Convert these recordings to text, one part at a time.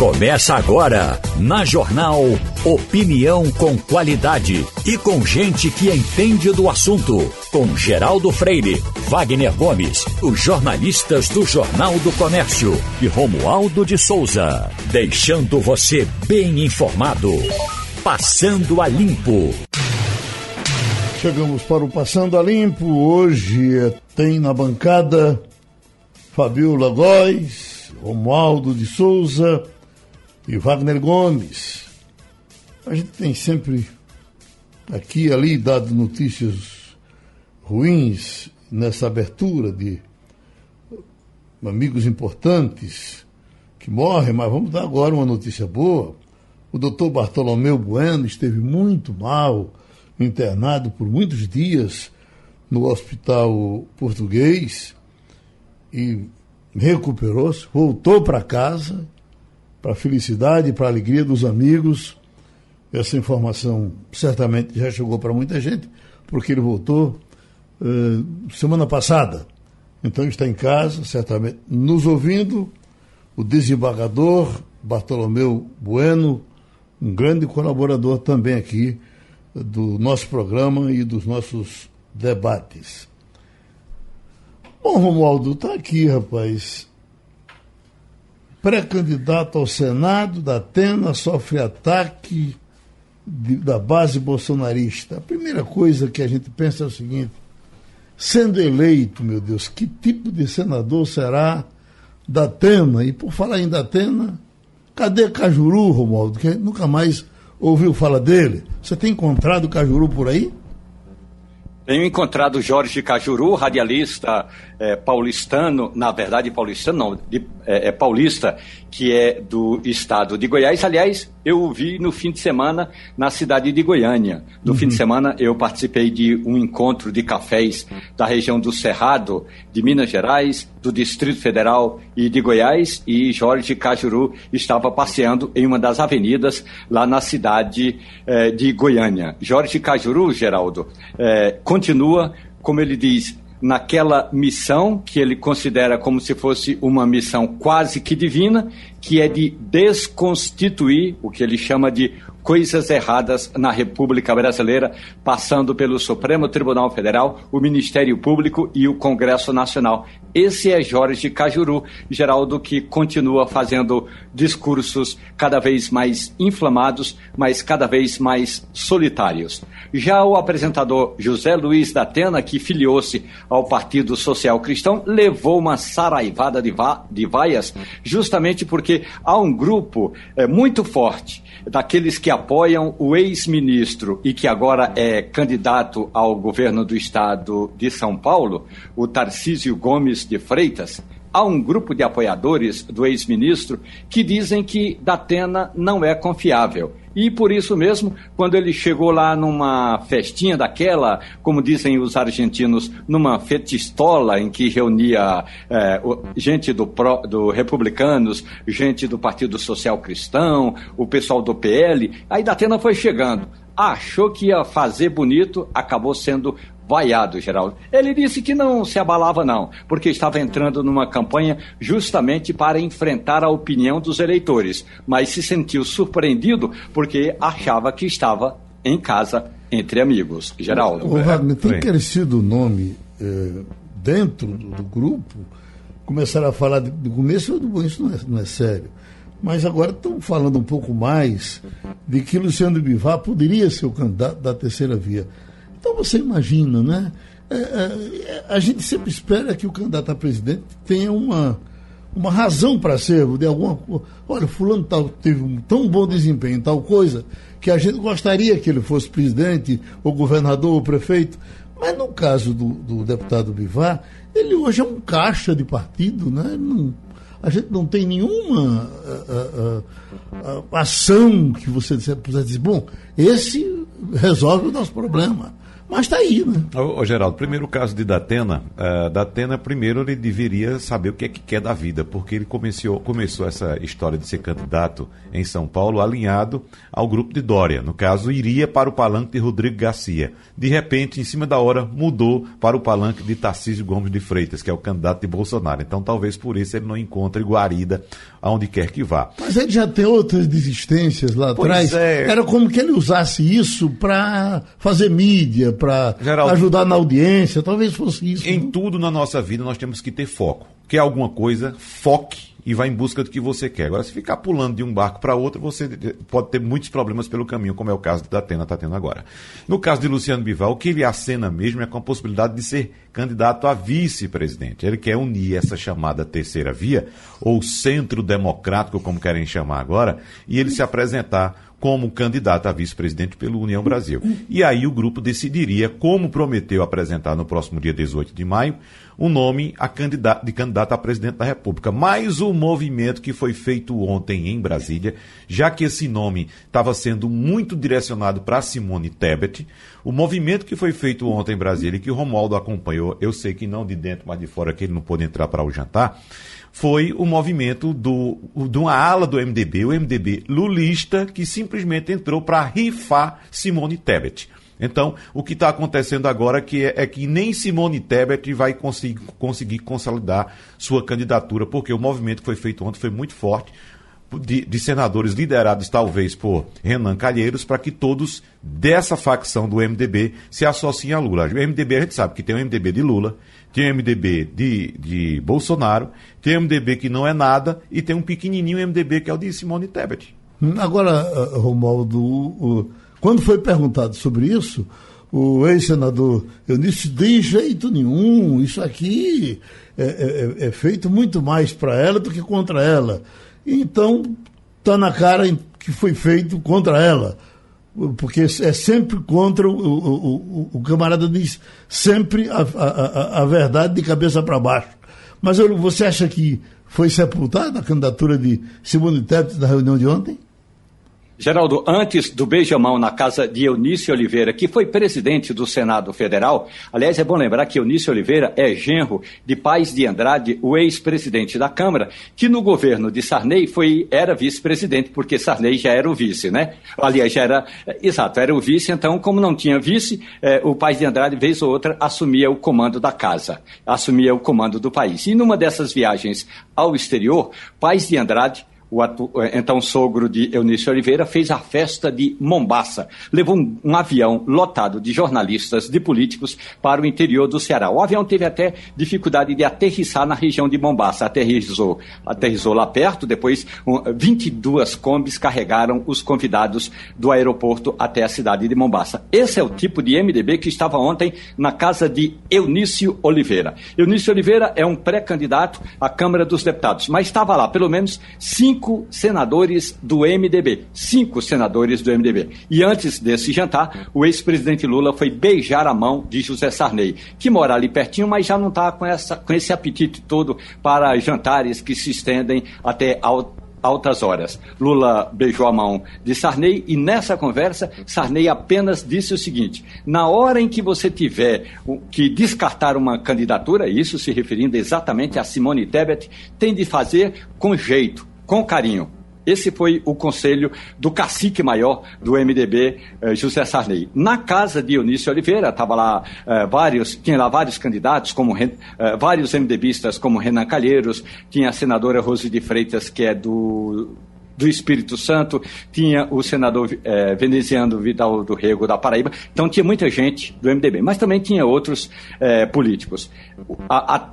Começa agora, na Jornal Opinião com qualidade e com gente que entende do assunto. Com Geraldo Freire, Wagner Gomes, os jornalistas do Jornal do Comércio e Romualdo de Souza. Deixando você bem informado. Passando a Limpo. Chegamos para o Passando a Limpo. Hoje tem na bancada Fabiola Góes, Romualdo de Souza e Wagner Gomes. A gente tem sempre aqui e ali dado notícias ruins nessa abertura de amigos importantes que morrem, mas vamos dar agora uma notícia boa. O doutor Bartolomeu Bueno esteve muito mal, internado por muitos dias no hospital português e recuperou-se, voltou para casa para a felicidade para a alegria dos amigos. Essa informação certamente já chegou para muita gente, porque ele voltou uh, semana passada. Então está em casa, certamente nos ouvindo, o desembargador Bartolomeu Bueno, um grande colaborador também aqui do nosso programa e dos nossos debates. Bom, Romualdo, está aqui, rapaz pré-candidato ao Senado da Atena sofre ataque de, da base bolsonarista. A primeira coisa que a gente pensa é o seguinte: sendo eleito, meu Deus, que tipo de senador será da Atena? E por falar em da Atena, cadê Cajuru, Romualdo? Que nunca mais ouviu falar dele. Você tem encontrado Cajuru por aí? Tenho encontrado Jorge Cajuru, radialista é, paulistano, na verdade paulistano não, de, é, é, paulista, que é do estado de Goiás. Aliás, eu o vi no fim de semana na cidade de Goiânia. No uhum. fim de semana eu participei de um encontro de cafés da região do Cerrado, de Minas Gerais, do Distrito Federal e de Goiás, e Jorge Cajuru estava passeando em uma das avenidas lá na cidade é, de Goiânia. Jorge Cajuru, Geraldo, é, continua, como ele diz, naquela missão que ele considera como se fosse uma missão quase que divina, que é de desconstituir o que ele chama de coisas erradas na República Brasileira, passando pelo Supremo Tribunal Federal, o Ministério Público e o Congresso Nacional. Esse é Jorge Cajuru, Geraldo, que continua fazendo discursos cada vez mais inflamados, mas cada vez mais solitários. Já o apresentador José Luiz da Atena, que filiou-se ao Partido Social Cristão, levou uma saraivada de, va de vaias, justamente porque há um grupo é, muito forte daqueles que apoiam o ex-ministro e que agora é candidato ao governo do estado de São Paulo, o Tarcísio Gomes de Freitas, há um grupo de apoiadores do ex-ministro que dizem que Datena não é confiável. E por isso mesmo, quando ele chegou lá numa festinha daquela, como dizem os argentinos, numa fetistola em que reunia é, gente do, do Republicanos, gente do Partido Social Cristão, o pessoal do PL, aí Datena foi chegando. Achou que ia fazer bonito, acabou sendo vaiado, Geraldo. Ele disse que não se abalava, não, porque estava entrando numa campanha justamente para enfrentar a opinião dos eleitores, mas se sentiu surpreendido porque achava que estava em casa entre amigos. Geraldo. O Wagner, tem crescido o nome eh, dentro do, grupo, começaram a falar do começo, isso não é, não é sério. Mas agora estão falando um pouco mais de que Luciano Bivar poderia ser o candidato da terceira via. Então você imagina, né? É, é, a gente sempre espera que o candidato a presidente tenha uma, uma razão para ser, de alguma Olha, fulano tal, teve um tão bom desempenho em tal coisa que a gente gostaria que ele fosse presidente, ou governador, ou prefeito. Mas no caso do, do deputado Bivar, ele hoje é um caixa de partido, né? Não, a gente não tem nenhuma uh, uh, uh, ação que você puder dizer, bom, esse resolve o nosso problema. Mas está aí, né? Ô, ô, Geraldo, primeiro o caso de Datena. Uh, Datena, primeiro, ele deveria saber o que é que quer da vida, porque ele começou, começou essa história de ser candidato em São Paulo alinhado ao grupo de Dória. No caso, iria para o palanque de Rodrigo Garcia. De repente, em cima da hora, mudou para o palanque de Tarcísio Gomes de Freitas, que é o candidato de Bolsonaro. Então, talvez por isso ele não encontre guarida aonde quer que vá. Mas ele já tem outras desistências lá pois atrás. É. Era como que ele usasse isso para fazer mídia, para ajudar na audiência, talvez fosse isso. Em não? tudo na nossa vida nós temos que ter foco. Quer alguma coisa, foque e vá em busca do que você quer. Agora, se ficar pulando de um barco para outro, você pode ter muitos problemas pelo caminho, como é o caso da Atena está tendo agora. No caso de Luciano Bival, o que ele acena mesmo é com a possibilidade de ser candidato a vice-presidente. Ele quer unir essa chamada terceira via, ou centro democrático, como querem chamar agora, e ele se apresentar como candidato a vice-presidente pelo União Brasil. E aí o grupo decidiria, como prometeu apresentar no próximo dia 18 de maio, o nome a candidato, de candidato a presidente da República. Mais o movimento que foi feito ontem em Brasília, já que esse nome estava sendo muito direcionado para Simone Tebet, o movimento que foi feito ontem em Brasília e que o Romualdo acompanhou, eu sei que não de dentro, mas de fora, que ele não pôde entrar para o jantar, foi o movimento do, de uma ala do MDB, o MDB lulista, que simplesmente entrou para rifar Simone Tebet. Então, o que está acontecendo agora que, é, é, que nem Simone Tebet vai conseguir, conseguir consolidar sua candidatura, porque o movimento que foi feito ontem foi muito forte. De, de, senadores liderados talvez por Renan Calheiros, para que todos dessa facção do MDB se associem a Lula. O MDB a gente sabe que tem o MDB de Lula, tem o MDB de, de Bolsonaro, tem o MDB que não é nada e tem um pequenininho MDB que é o de Simone Tebet. Agora, eh, Romualdo, quando foi perguntado sobre isso, o ex-senador eu disse de jeito nenhum, isso aqui é, é, é feito muito mais para ela do que contra ela. Então, está na cara que foi feito contra ela porque é sempre contra o, o, o, o camarada diz sempre a, a, a verdade de cabeça para baixo. Mas eu, você acha que foi sepultada a candidatura de Simone Tebet na reunião de ontem? Geraldo, antes do beijamão na casa de Eunício Oliveira, que foi presidente do Senado Federal, aliás, é bom lembrar que Eunício Oliveira é genro de Paz de Andrade, o ex-presidente da Câmara, que no governo de Sarney foi, era vice-presidente, porque Sarney já era o vice, né? Aliás, já era, exato, era o vice, então, como não tinha vice, eh, o Paz de Andrade, vez ou outra, assumia o comando da casa, assumia o comando do país. E numa dessas viagens ao exterior, Paz de Andrade o atu, eh, então sogro de Eunício Oliveira, fez a festa de Mombaça. Levou um, um, avião lotado de jornalistas, de políticos, para o interior do Ceará. O avião teve até dificuldade de aterrissar na região de Mombaça. Aterrissou, aterrissou lá perto, depois um, 22 combis carregaram os convidados do aeroporto até a cidade de Mombaça. Esse é o tipo de MDB que estava ontem na casa de Eunício Oliveira. Eunício Oliveira é um pré-candidato à Câmara dos Deputados, mas estava lá pelo menos cinco cinco senadores do MDB. Cinco senadores do MDB. E antes desse jantar, o ex-presidente Lula foi beijar a mão de José Sarney, que mora ali pertinho, mas já não está com, com esse apetite todo para jantares que se estendem até ao altas horas. Lula beijou a mão de Sarney e nessa conversa, Sarney apenas disse o seguinte: na hora em que você tiver que descartar uma candidatura, isso se referindo exatamente a Simone Tebet, tem de fazer com jeito, com carinho. Esse foi o conselho do cacique maior do MDB, eh, José Sarney. Na casa de Eunício Oliveira, estava lá eh, vários, tinha lá vários candidatos, como eh, vários MDBistas, como Renan Calheiros, tinha a senadora Rose de Freitas, que é do do Espírito Santo, tinha o senador eh, veneziano Vidal do Rego da Paraíba, então tinha muita gente do MDB, mas também tinha outros eh, políticos. A, a,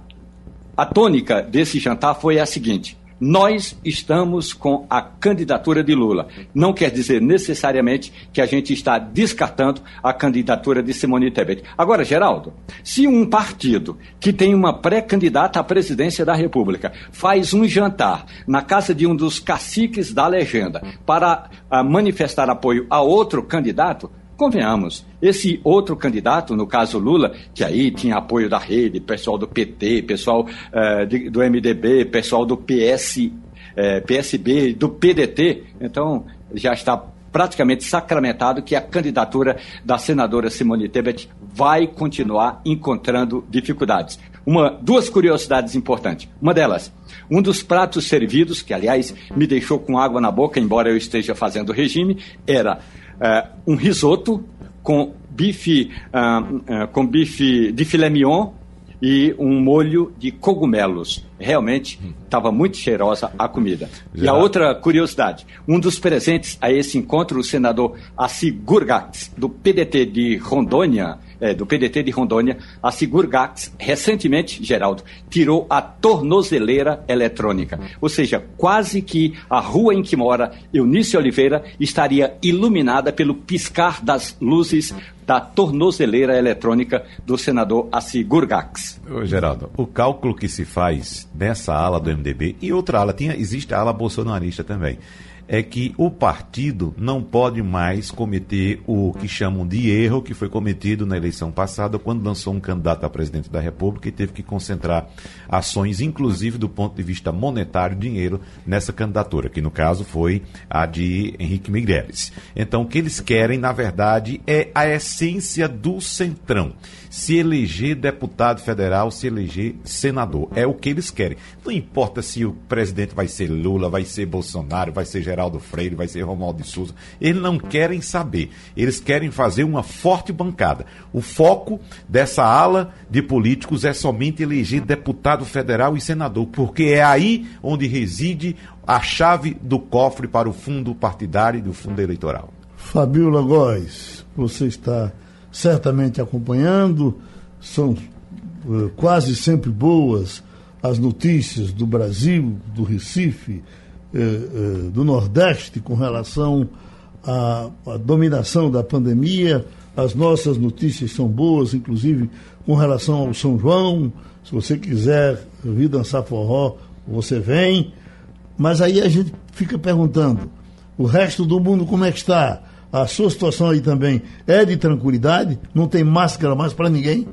a tônica desse jantar foi a seguinte: nós estamos com a candidatura de Lula. Não quer dizer necessariamente que a gente está descartando a candidatura de Simone Tebet. Agora, Geraldo, se um partido que tem uma pré-candidata à presidência da República faz um jantar na casa de um dos caciques da legenda para uh, manifestar apoio a outro candidato, Convenhamos, esse outro candidato, no caso Lula, que aí tinha apoio da rede, pessoal do PT, pessoal uh, de, do MDB, pessoal do PS, eh, PSB, do PDT, então já está praticamente sacramentado que a candidatura da senadora Simone Tebet vai continuar encontrando dificuldades. Uma, duas curiosidades importantes. Uma delas, um dos pratos servidos, que aliás me deixou com água na boca, embora eu esteja fazendo regime, era uh, um risoto com bife, uh, uh, com bife de filé mignon e um molho de cogumelos. Realmente estava muito cheirosa a comida. Já. E a outra curiosidade: um dos presentes a esse encontro, o senador Assi Gurgax, do PDT de Rondônia, é, do PDT de Rondônia, a Sigurgax, recentemente, Geraldo, tirou a tornozeleira eletrônica. Ou seja, quase que a rua em que mora Eunice Oliveira estaria iluminada pelo piscar das luzes da tornozeleira eletrônica do senador Assigurgax. Ô, Geraldo, o cálculo que se faz nessa ala do MDB e outra ala, tinha, existe a ala bolsonarista também é que o partido não pode mais cometer o que chamam de erro que foi cometido na eleição passada, quando lançou um candidato a presidente da República e teve que concentrar ações, inclusive do ponto de vista monetário, dinheiro, nessa candidatura, que no caso foi a de Henrique Meirelles. Então, o que eles querem, na verdade, é a essência do centrão se eleger deputado federal, se eleger senador. É o que eles querem. Não importa se o presidente vai ser Lula, vai ser Bolsonaro, vai ser Geraldo Freire, vai ser Romualdo de Souza. Eles não querem saber. Eles querem fazer uma forte bancada. O foco dessa ala de políticos é somente eleger deputado federal e senador, porque é aí onde reside a chave do cofre para o fundo partidário e do fundo eleitoral. Fabiola Góes, você está certamente acompanhando, são uh, quase sempre boas as notícias do Brasil, do Recife, uh, uh, do Nordeste com relação à, à, dominação da pandemia. As nossas notícias são boas, inclusive com relação ao São João. Se você quiser vir dançar forró, você vem. Mas aí a gente fica perguntando: o resto do mundo como é que está? A sua situação aí também é de tranquilidade? Não tem máscara mais para ninguém?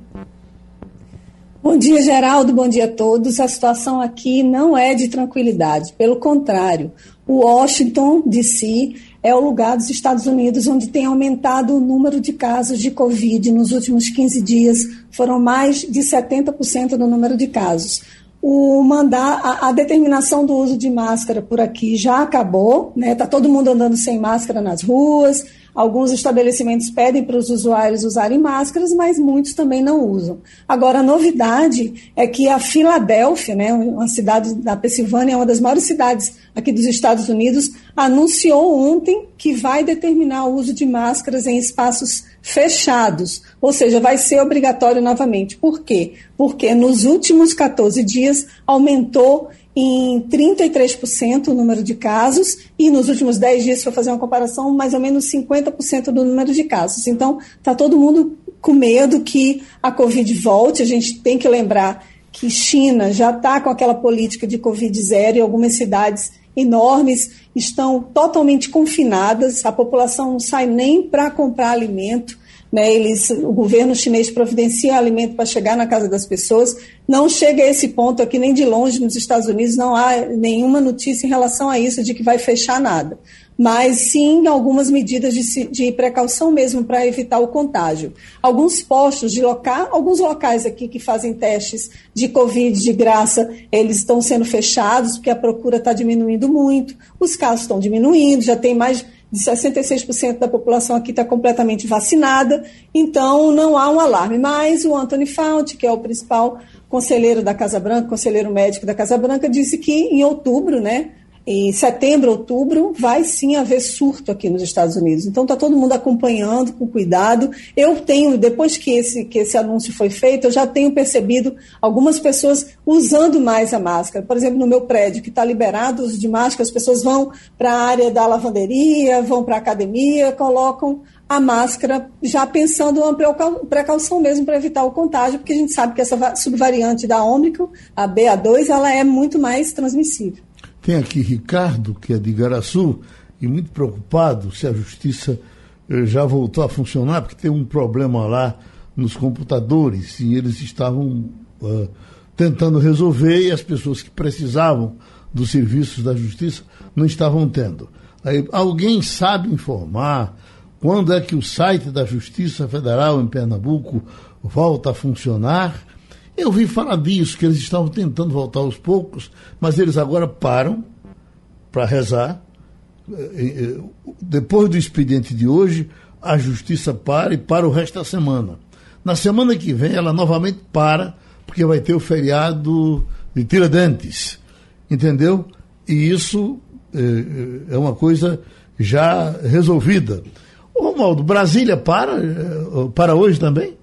Bom dia, Geraldo. Bom dia a todos. A situação aqui não é de tranquilidade. Pelo contrário, o Washington, D.C., é o lugar dos Estados Unidos onde tem aumentado o número de casos de Covid. Nos últimos 15 dias, foram mais de 70% do número de casos o mandar a, a, determinação do uso de máscara por aqui já acabou, né? Tá todo mundo andando sem máscara nas ruas. Alguns estabelecimentos pedem para os usuários usarem máscaras, mas muitos também não usam. Agora, a novidade é que a Filadélfia, né, uma cidade da Pensilvânia, uma das maiores cidades aqui dos Estados Unidos, anunciou ontem que vai determinar o uso de máscaras em espaços fechados, ou seja, vai ser obrigatório novamente. Por quê? Porque nos últimos 14 dias aumentou em 33% o número de casos, e nos últimos 10 dias, se for fazer uma comparação, mais ou menos 50% do número de casos. Então, está todo mundo com medo que a Covid volte. A gente tem que lembrar que China já está com aquela política de Covid zero e algumas cidades enormes estão totalmente confinadas, a população não sai nem para comprar alimento. Né, eles, o governo chinês providencia alimento para chegar na casa das pessoas. Não chega a esse ponto aqui nem de longe nos Estados Unidos, não há nenhuma notícia em relação a isso de que vai fechar nada. Mas sim algumas medidas de, de precaução mesmo para evitar o contágio. Alguns postos de local, alguns locais aqui que fazem testes de Covid de graça, eles estão sendo fechados porque a procura está diminuindo muito, os casos estão diminuindo, já tem mais de 66% da população aqui está completamente vacinada, então não há um alarme. Mas o Anthony Fauci, que é o principal conselheiro da Casa Branca, conselheiro médico da Casa Branca, disse que em outubro, né, em setembro, outubro, vai sim haver surto aqui nos Estados Unidos. Então está todo mundo acompanhando com cuidado. Eu tenho, depois que esse, que esse anúncio foi feito, eu já tenho percebido algumas pessoas usando mais a máscara. Por exemplo, no meu prédio, que está liberado uso de máscara, as pessoas vão para a área da lavanderia, vão para a academia, colocam a máscara, já pensando uma precaução mesmo para evitar o contágio, porque a gente sabe que essa subvariante da Ômicron, a BA2, ela é muito mais transmissível. Tem aqui Ricardo, que é de Igaraçu, e muito preocupado se a justiça eh, já voltou a funcionar, porque tem um problema lá nos computadores e eles estavam uh, tentando resolver e as pessoas que precisavam dos serviços da justiça não estavam tendo. Aí, alguém sabe informar quando é que o site da Justiça Federal em Pernambuco volta a funcionar? Eu vi falar disso, que eles estavam tentando voltar aos poucos, mas eles agora param para rezar. Eh, eh, depois do expediente de hoje, a justiça para e para o resto da semana. Na semana que vem, ela novamente para, porque vai ter o feriado de Tiradentes. Entendeu? E isso é, uma coisa já resolvida. Romualdo, Brasília para, eh, para hoje também?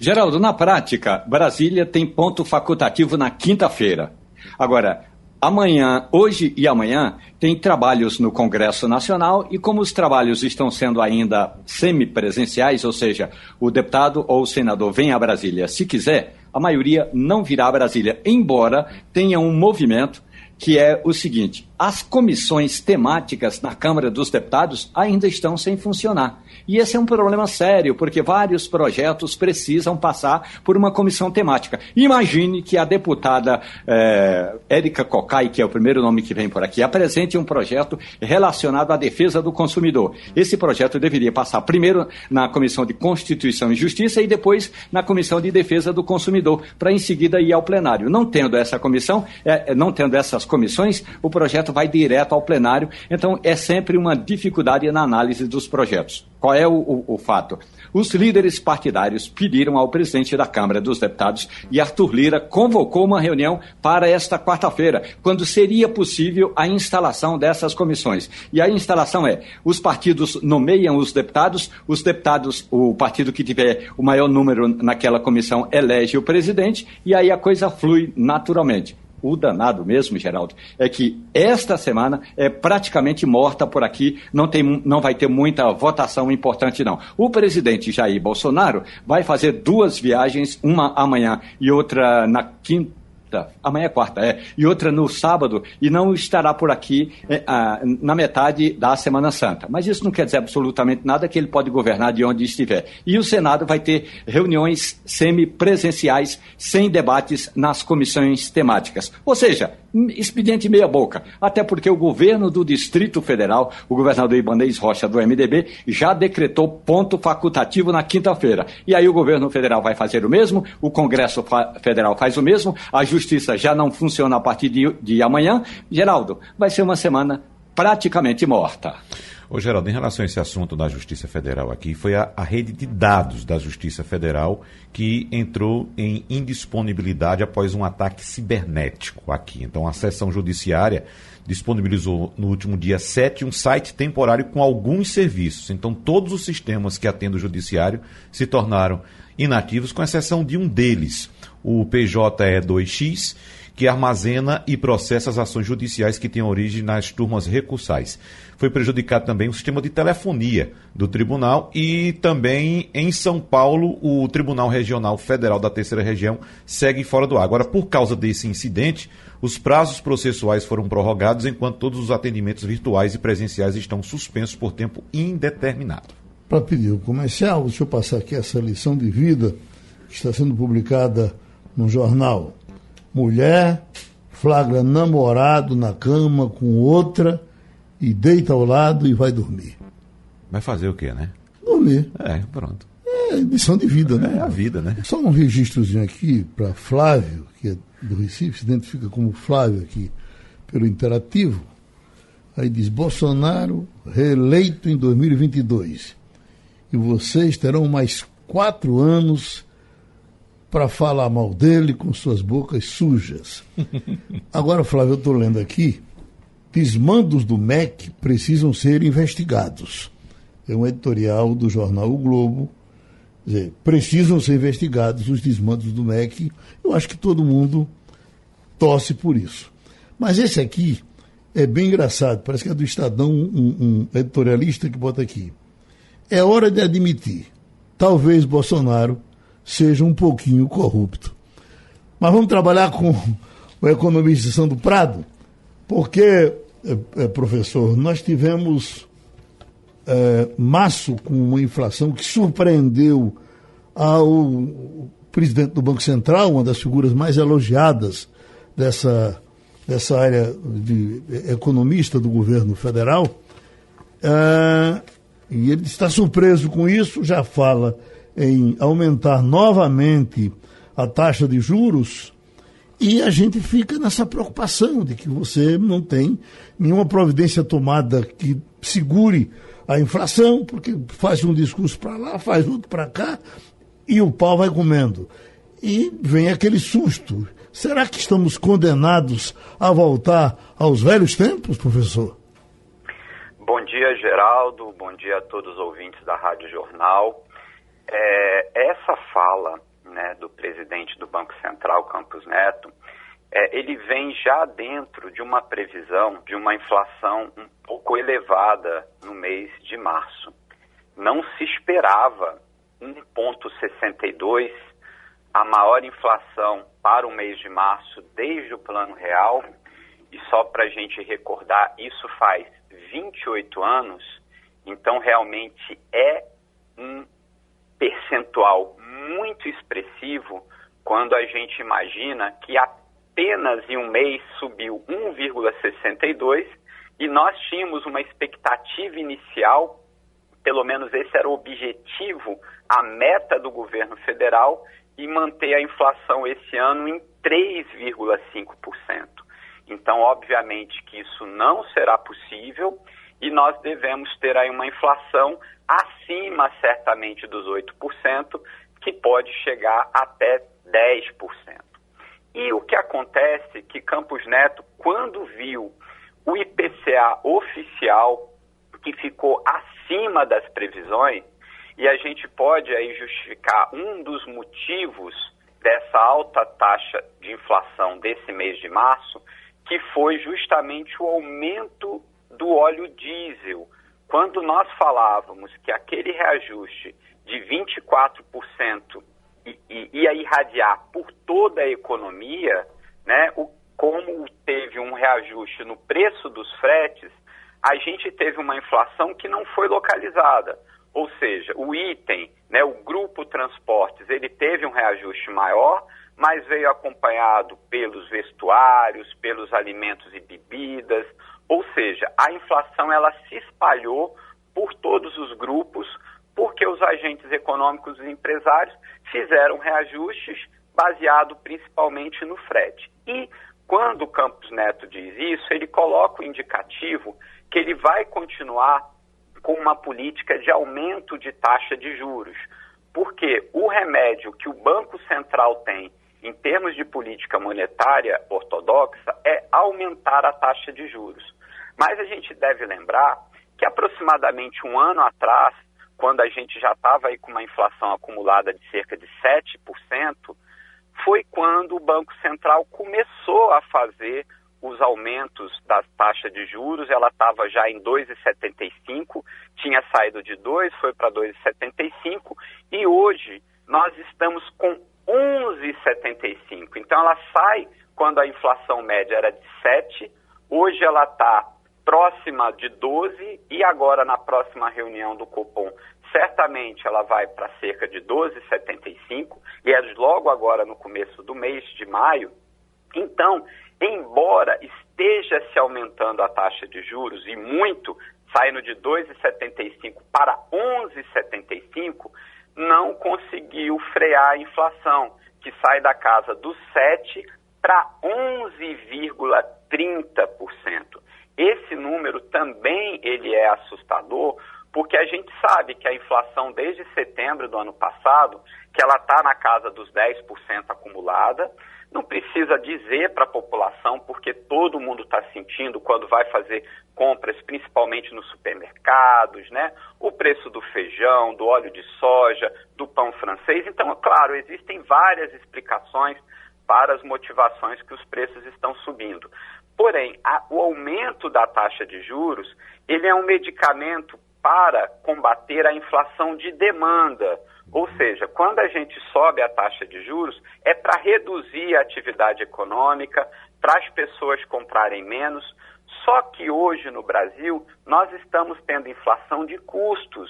Geraldo, na prática, Brasília tem ponto facultativo na quinta-feira. Agora, amanhã, hoje e amanhã, tem trabalhos no Congresso Nacional e como os trabalhos estão sendo ainda semipresenciais, ou seja, o deputado ou o senador vem a Brasília se quiser, a maioria não virá a Brasília, embora tenha um movimento que é o seguinte: as comissões temáticas na Câmara dos Deputados ainda estão sem funcionar. E esse é um problema sério, porque vários projetos precisam passar por uma comissão temática. Imagine que a deputada é, Érica Cocai, que é o primeiro nome que vem por aqui, apresente um projeto relacionado à defesa do consumidor. Esse projeto deveria passar primeiro na Comissão de Constituição e Justiça e depois na Comissão de Defesa do Consumidor, para em seguida ir ao plenário. Não tendo essa comissão, é, não tendo essas comissões, o projeto vai direto ao plenário. Então, é sempre uma dificuldade na análise dos projetos. Qual é o, o, o, fato? Os líderes partidários pediram ao presidente da Câmara dos Deputados e Arthur Lira convocou uma reunião para esta quarta-feira, quando seria possível a instalação dessas comissões. E a instalação é: os partidos nomeiam os deputados, os deputados, o partido que tiver o maior número naquela comissão elege o presidente, e aí a coisa flui naturalmente. O danado mesmo, Geraldo, é que esta semana é praticamente morta por aqui, não, tem, não vai ter muita votação importante, não. O presidente Jair Bolsonaro vai fazer duas viagens, uma amanhã e outra na quinta quarta, amanhã é quarta, é, e outra no sábado, e não estará por aqui é, a, na metade da Semana Santa. Mas isso não quer dizer absolutamente nada que ele pode governar de onde estiver. E o Senado vai ter reuniões semipresenciais, sem debates nas comissões temáticas. Ou seja, expediente meia boca, até porque o governo do Distrito Federal, o governador Ibanez Rocha do MDB, já decretou ponto facultativo na quinta-feira. E aí o governo federal vai fazer o mesmo, o Congresso Federal faz o mesmo, a Justiça já não funciona a partir de, de amanhã. Geraldo, vai ser uma semana praticamente morta. Ô, Geraldo, em relação a esse assunto da Justiça Federal aqui, foi a, a, rede de dados da Justiça Federal que entrou em indisponibilidade após um ataque cibernético aqui. Então, a seção judiciária disponibilizou no último dia 7 um site temporário com alguns serviços. Então, todos os sistemas que atendem o judiciário se tornaram inativos, com exceção de um deles, o PJE2X, que armazena e processa as ações judiciais que têm origem nas turmas recursais. Foi prejudicado também o sistema de telefonia do tribunal e também em São Paulo o Tribunal Regional Federal da Terceira Região segue fora do ar. Agora, por causa desse incidente, os prazos processuais foram prorrogados enquanto todos os atendimentos virtuais e presenciais estão suspensos por tempo indeterminado. Para pedir o comercial, deixa eu passar aqui essa lição de vida que está sendo publicada no jornal. Mulher flagra namorado na cama com outra e deita ao lado e vai dormir. Vai fazer o quê, né? Dormir. É, pronto. É lição de vida, né? É a vida, né? Só um registrozinho aqui para Flávio, que é do Recife, se identifica como Flávio aqui pelo Interativo. Aí diz: Bolsonaro reeleito em 2022. E vocês terão mais quatro anos para falar mal dele com suas bocas sujas. Agora, Flávio, eu estou lendo aqui: desmandos do MEC precisam ser investigados. É um editorial do jornal O Globo. Dizer, precisam ser investigados os desmandos do MEC. Eu acho que todo mundo torce por isso. Mas esse aqui é bem engraçado, parece que é do Estadão, um, um editorialista que bota aqui. É hora de admitir, talvez Bolsonaro seja um pouquinho corrupto. Mas vamos trabalhar com o economista Sandro Prado, porque, é, é, professor, nós tivemos é, março com uma inflação que surpreendeu ao presidente do Banco Central, uma das figuras mais elogiadas dessa dessa área de economista do governo federal, uh, e ele está surpreso com isso, já fala em aumentar novamente a taxa de juros, e a gente fica nessa preocupação de que você não tem nenhuma providência tomada que segure a inflação, porque faz um discurso para lá, faz outro para cá, e o pau vai comendo. E vem aquele susto. Será que estamos condenados a voltar aos velhos tempos, professor? Bom dia, Geraldo. Bom dia a todos os ouvintes da Rádio Jornal. É, essa fala né, do presidente do Banco Central, Campos Neto, é, ele vem já dentro de uma previsão de uma inflação um pouco elevada no mês de março. Não se esperava 1,62, a maior inflação para o mês de março desde o Plano Real. E só para a gente recordar, isso faz 28 anos, então realmente é um percentual muito expressivo quando a gente imagina que apenas em um mês subiu 1,62 e nós tínhamos uma expectativa inicial, pelo menos esse era o objetivo, a meta do governo federal, e manter a inflação esse ano em 3,5%. Então, obviamente que isso não será possível e nós devemos ter aí uma inflação acima, certamente, dos 8%, que pode chegar até 10%. E o que acontece é que Campos Neto, quando viu o IPCA oficial, que ficou acima das previsões, e a gente pode aí justificar um dos motivos dessa alta taxa de inflação desse mês de março, que foi justamente o aumento do óleo diesel. Quando nós falávamos que aquele reajuste de 24% ia irradiar por toda a economia, né, o, como teve um reajuste no preço dos fretes, a gente teve uma inflação que não foi localizada. Ou seja, o item, né, o grupo transportes, ele teve um reajuste maior, mas veio acompanhado pelos vestuários, pelos alimentos e bebidas, ou seja, a inflação ela se espalhou por todos os grupos, porque os agentes econômicos e empresários fizeram reajustes baseado principalmente no frete. E quando o Campos Neto diz isso, ele coloca o indicativo que ele vai continuar com uma política de aumento de taxa de juros. Porque o remédio que o Banco Central tem em termos de política monetária ortodoxa é aumentar a taxa de juros. Mas a gente deve lembrar que aproximadamente um ano atrás, quando a gente já estava aí com uma inflação acumulada de cerca de 7%, foi quando o Banco Central começou a fazer os aumentos das taxas de juros, ela estava já em 2,75, tinha saído de 2, foi para 2,75 e hoje nós estamos com 11,75. Então ela sai quando a inflação média era de 7, hoje ela está próxima de 12 e agora na próxima reunião do Copom certamente ela vai para cerca de 12,75 e é logo agora no começo do mês de maio. Então, embora esteja se aumentando a taxa de juros e muito, saindo de 2,75 para 11,75, não conseguiu frear a inflação, que sai da casa dos 7 para 11,30%. Esse número também ele é assustador, porque a gente sabe que a inflação desde setembro do ano passado, que ela está na casa dos 10% acumulada, não precisa dizer para a população, porque todo mundo está sentindo quando vai fazer compras, principalmente nos supermercados, né? O preço do feijão, do óleo de soja, do pão francês. Então, é claro, existem várias explicações para as motivações que os preços estão subindo. Porém, a, o aumento da taxa de juros, ele é um medicamento para combater a inflação de demanda. Ou seja, quando a gente sobe a taxa de juros, é para reduzir a atividade econômica, para as pessoas comprarem menos. Só que hoje no Brasil, nós estamos tendo inflação de custos.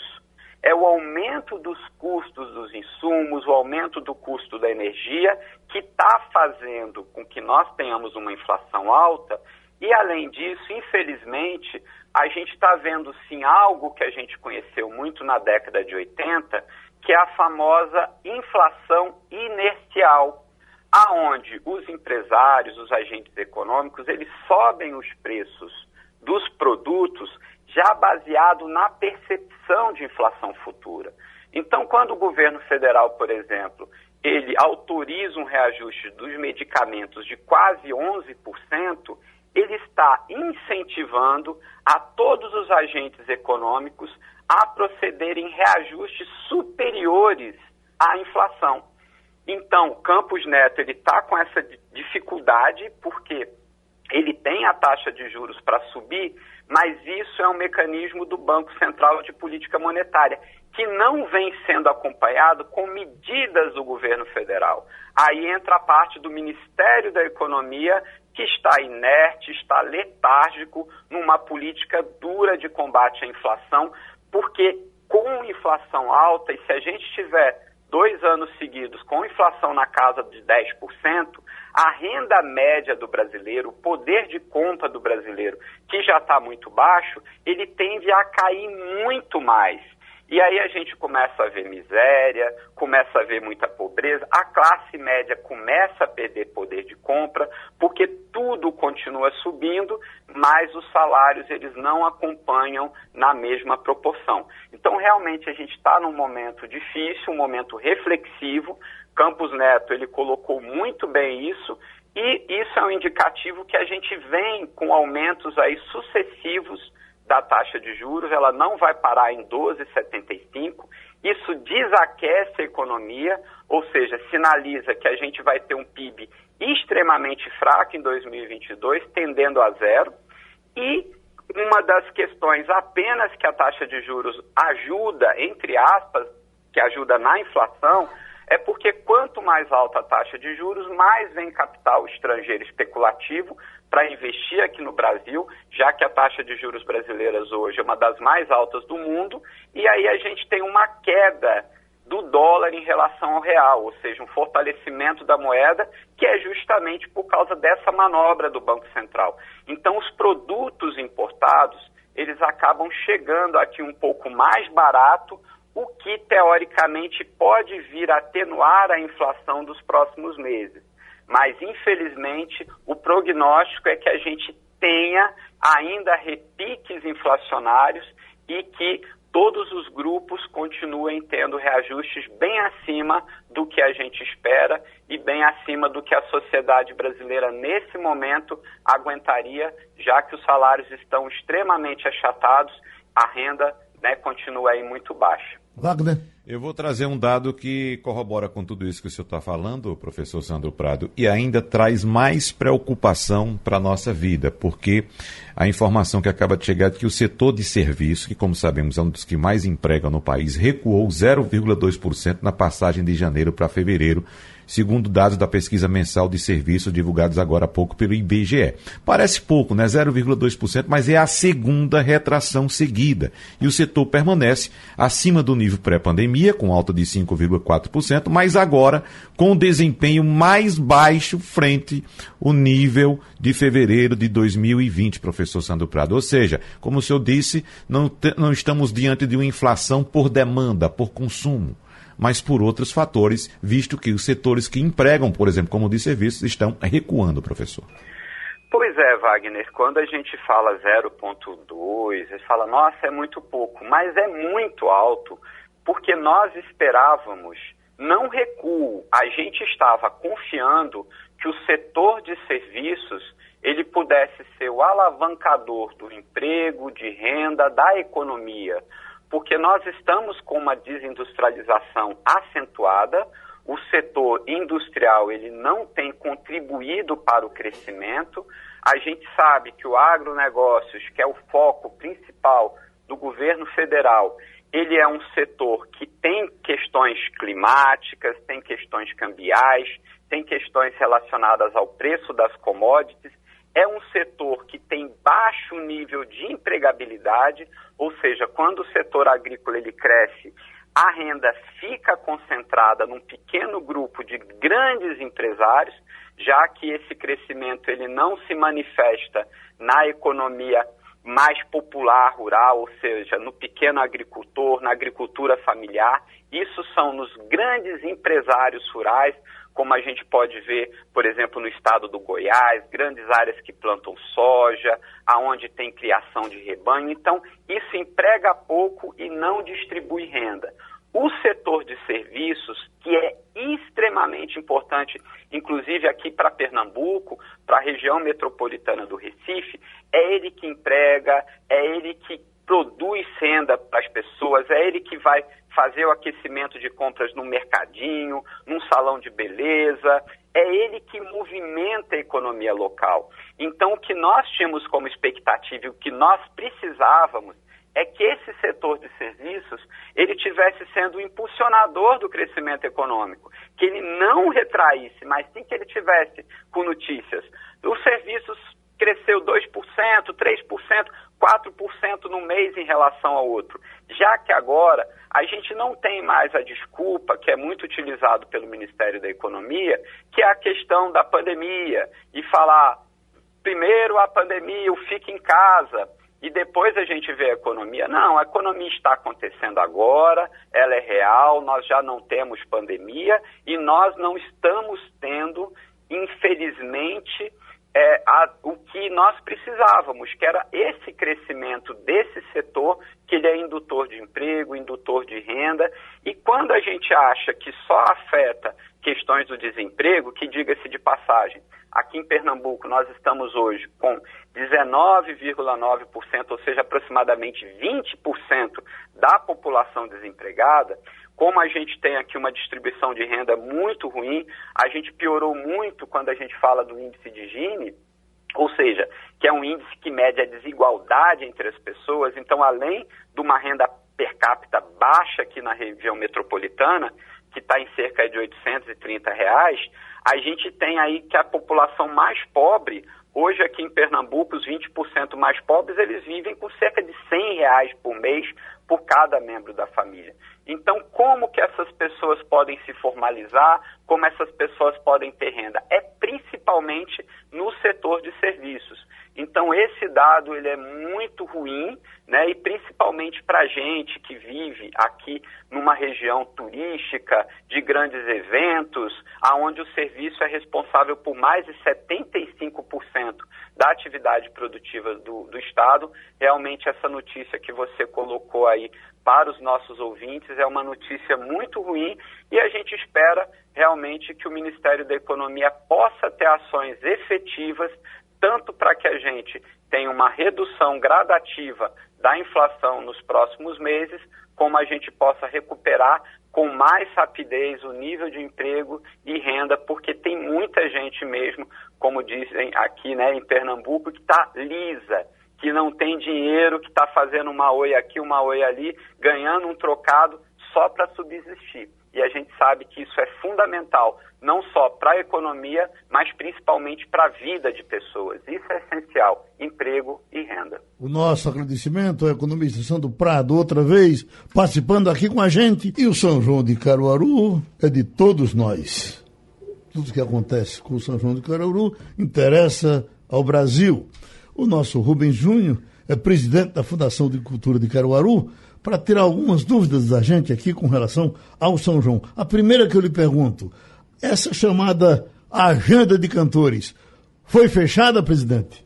É o aumento dos custos dos insumos, o aumento do custo da energia, que está fazendo com que nós tenhamos uma inflação alta. E, além disso, infelizmente, a gente está vendo sim algo que a gente conheceu muito na década de 80, que é a famosa inflação inercial, aonde os empresários, os agentes econômicos, eles sobem os preços dos produtos já baseado na percepção de inflação futura. Então, quando o governo federal, por exemplo, ele autoriza um reajuste dos medicamentos de quase 11%, ele está incentivando a todos os agentes econômicos a procederem reajustes superiores à inflação. Então, Campos Neto ele está com essa dificuldade porque ele tem a taxa de juros para subir, mas isso é um mecanismo do Banco Central de Política Monetária, que não vem sendo acompanhado com medidas do governo federal. Aí entra a parte do Ministério da Economia, que está inerte, está letárgico numa política dura de combate à inflação, porque com inflação alta, e se a gente tiver dois anos seguidos com inflação na casa de 10%, a renda média do brasileiro, o poder de compra do brasileiro, que já está muito baixo, ele tende a cair muito mais. E aí a gente começa a ver miséria, começa a ver muita pobreza, a classe média começa a perder poder de compra, porque tudo continua subindo, mas os salários eles não acompanham na mesma proporção. Então realmente a gente está num momento difícil, um momento reflexivo. Campos Neto ele colocou muito bem isso e isso é um indicativo que a gente vem com aumentos aí sucessivos da taxa de juros, ela não vai parar em 12,75. Isso desaquece a economia, ou seja, sinaliza que a gente vai ter um PIB extremamente fraco em 2022, tendendo a zero. E uma das questões apenas que a taxa de juros ajuda, entre aspas, que ajuda na inflação, é porque quanto mais alta a taxa de juros, mais vem capital estrangeiro especulativo para investir aqui no Brasil, já que a taxa de juros brasileiras hoje é uma das mais altas do mundo, e aí a gente tem uma queda do dólar em relação ao real, ou seja, um fortalecimento da moeda, que é justamente por causa dessa manobra do Banco Central. Então, os produtos importados, eles acabam chegando aqui um pouco mais barato, o que teoricamente pode vir a atenuar a inflação dos próximos meses. Mas, infelizmente, o prognóstico é que a gente tenha ainda repiques inflacionários e que todos os grupos continuem tendo reajustes bem acima do que a gente espera e bem acima do que a sociedade brasileira nesse momento aguentaria, já que os salários estão extremamente achatados, a renda né, continua aí muito baixa. Wagner. Eu vou trazer um dado que corrobora com tudo isso que o senhor está falando, professor Sandro Prado, e ainda traz mais preocupação para a nossa vida, porque a informação que acaba de chegar é que o setor de serviço, que como sabemos é um dos que mais emprega no país, recuou 0,2% na passagem de janeiro para fevereiro segundo dados da pesquisa mensal de serviços divulgados agora há pouco pelo IBGE. Parece pouco, né? 0,2%, mas é a segunda retração seguida. E o setor permanece acima do nível pré-pandemia, com alta de 5,4%, mas agora com desempenho mais baixo frente ao nível de fevereiro de 2020, professor Sandro Prado. Ou seja, como o senhor disse, não, não estamos diante de uma inflação por demanda, por consumo mas por outros fatores, visto que os setores que empregam, por exemplo, como de serviços, estão recuando, professor. Pois é, Wagner, quando a gente fala 0,2, a fala, nossa, é muito pouco, mas é muito alto, porque nós esperávamos não recuo, a gente estava confiando que o setor de serviços ele pudesse ser o alavancador do emprego, de renda, da economia porque nós estamos com uma desindustrialização acentuada, o setor industrial ele não tem contribuído para o crescimento. A gente sabe que o agronegócios, que é o foco principal do governo federal, ele é um setor que tem questões climáticas, tem questões cambiais, tem questões relacionadas ao preço das commodities é um setor que tem baixo nível de empregabilidade, ou seja, quando o setor agrícola ele cresce, a renda fica concentrada num pequeno grupo de grandes empresários, já que esse crescimento ele não se manifesta na economia mais popular rural, ou seja, no pequeno agricultor, na agricultura familiar. Isso são nos grandes empresários rurais, como a gente pode ver, por exemplo, no estado do Goiás, grandes áreas que plantam soja, aonde tem criação de rebanho. Então, isso emprega pouco e não distribui renda. O setor de serviços, que é extremamente importante, inclusive aqui para Pernambuco, para a região metropolitana do Recife, é ele que emprega, é ele que produz renda para as pessoas, é ele que vai fazer o aquecimento de compras no mercadinho, num salão de beleza, é ele que movimenta a economia local. Então, o que nós tínhamos como expectativa e o que nós precisávamos é que esse setor de serviços ele tivesse sendo o impulsionador do crescimento econômico, que ele não retraísse, mas sim que ele tivesse com notícias. Os serviços cresceu 2%, 3%, 4% no mês em relação ao outro. Já que agora a gente não tem mais a desculpa que é muito utilizado pelo Ministério da Economia, que é a questão da pandemia e falar primeiro a pandemia, o fique em casa e depois a gente vê a economia. Não, a economia está acontecendo agora, ela é real, nós já não temos pandemia e nós não estamos tendo, infelizmente, é, a, o que nós precisávamos, que era esse crescimento desse setor, que ele é indutor de emprego, indutor de renda, e quando a gente acha que só afeta questões do desemprego, que diga-se de passagem, aqui em Pernambuco nós estamos hoje com 19,9%, ou seja, aproximadamente 20% da população desempregada, como a gente tem aqui uma distribuição de renda muito ruim, a gente piorou muito quando a gente fala do índice de Gini, ou seja, que é um índice que mede a desigualdade entre as pessoas. Então, além de uma renda per capita baixa aqui na região metropolitana, que está em cerca de 830 reais, a gente tem aí que a população mais pobre, hoje aqui em Pernambuco, os 20% mais pobres, eles vivem com cerca de 100 reais por mês por cada membro da família. Então, como que essas pessoas podem se formalizar? Como essas pessoas podem ter renda? É principalmente no setor de serviços. Então, esse dado ele é muito ruim, né? E principalmente para a gente que vive aqui numa região turística de grandes eventos, aonde o serviço é responsável por mais de 75% da atividade produtiva do, do Estado. Realmente essa notícia que você colocou aí para os nossos ouvintes é uma notícia muito ruim e a gente espera realmente que o Ministério da Economia possa ter ações efetivas tanto para que a gente tenha uma redução gradativa da inflação nos próximos meses, como a gente possa recuperar com mais rapidez o nível de emprego e renda, porque tem muita gente mesmo, como dizem aqui né, em Pernambuco, que está lisa, que não tem dinheiro, que está fazendo uma oi aqui, uma oi ali, ganhando um trocado só para subsistir. E a gente sabe que isso é fundamental, não só para a economia, mas principalmente para a vida de pessoas. Isso é essencial, emprego e renda. O nosso agradecimento ao economista Sandro Prado, outra vez, participando aqui com a gente. E o São João de Caruaru é de todos nós. Tudo que acontece com o São João de Caruaru interessa ao Brasil. O nosso Rubens Júnior é presidente da Fundação de Cultura de Caruaru para tirar algumas dúvidas da gente aqui com relação ao São João. A primeira que eu lhe pergunto, essa chamada agenda de cantores foi fechada, presidente?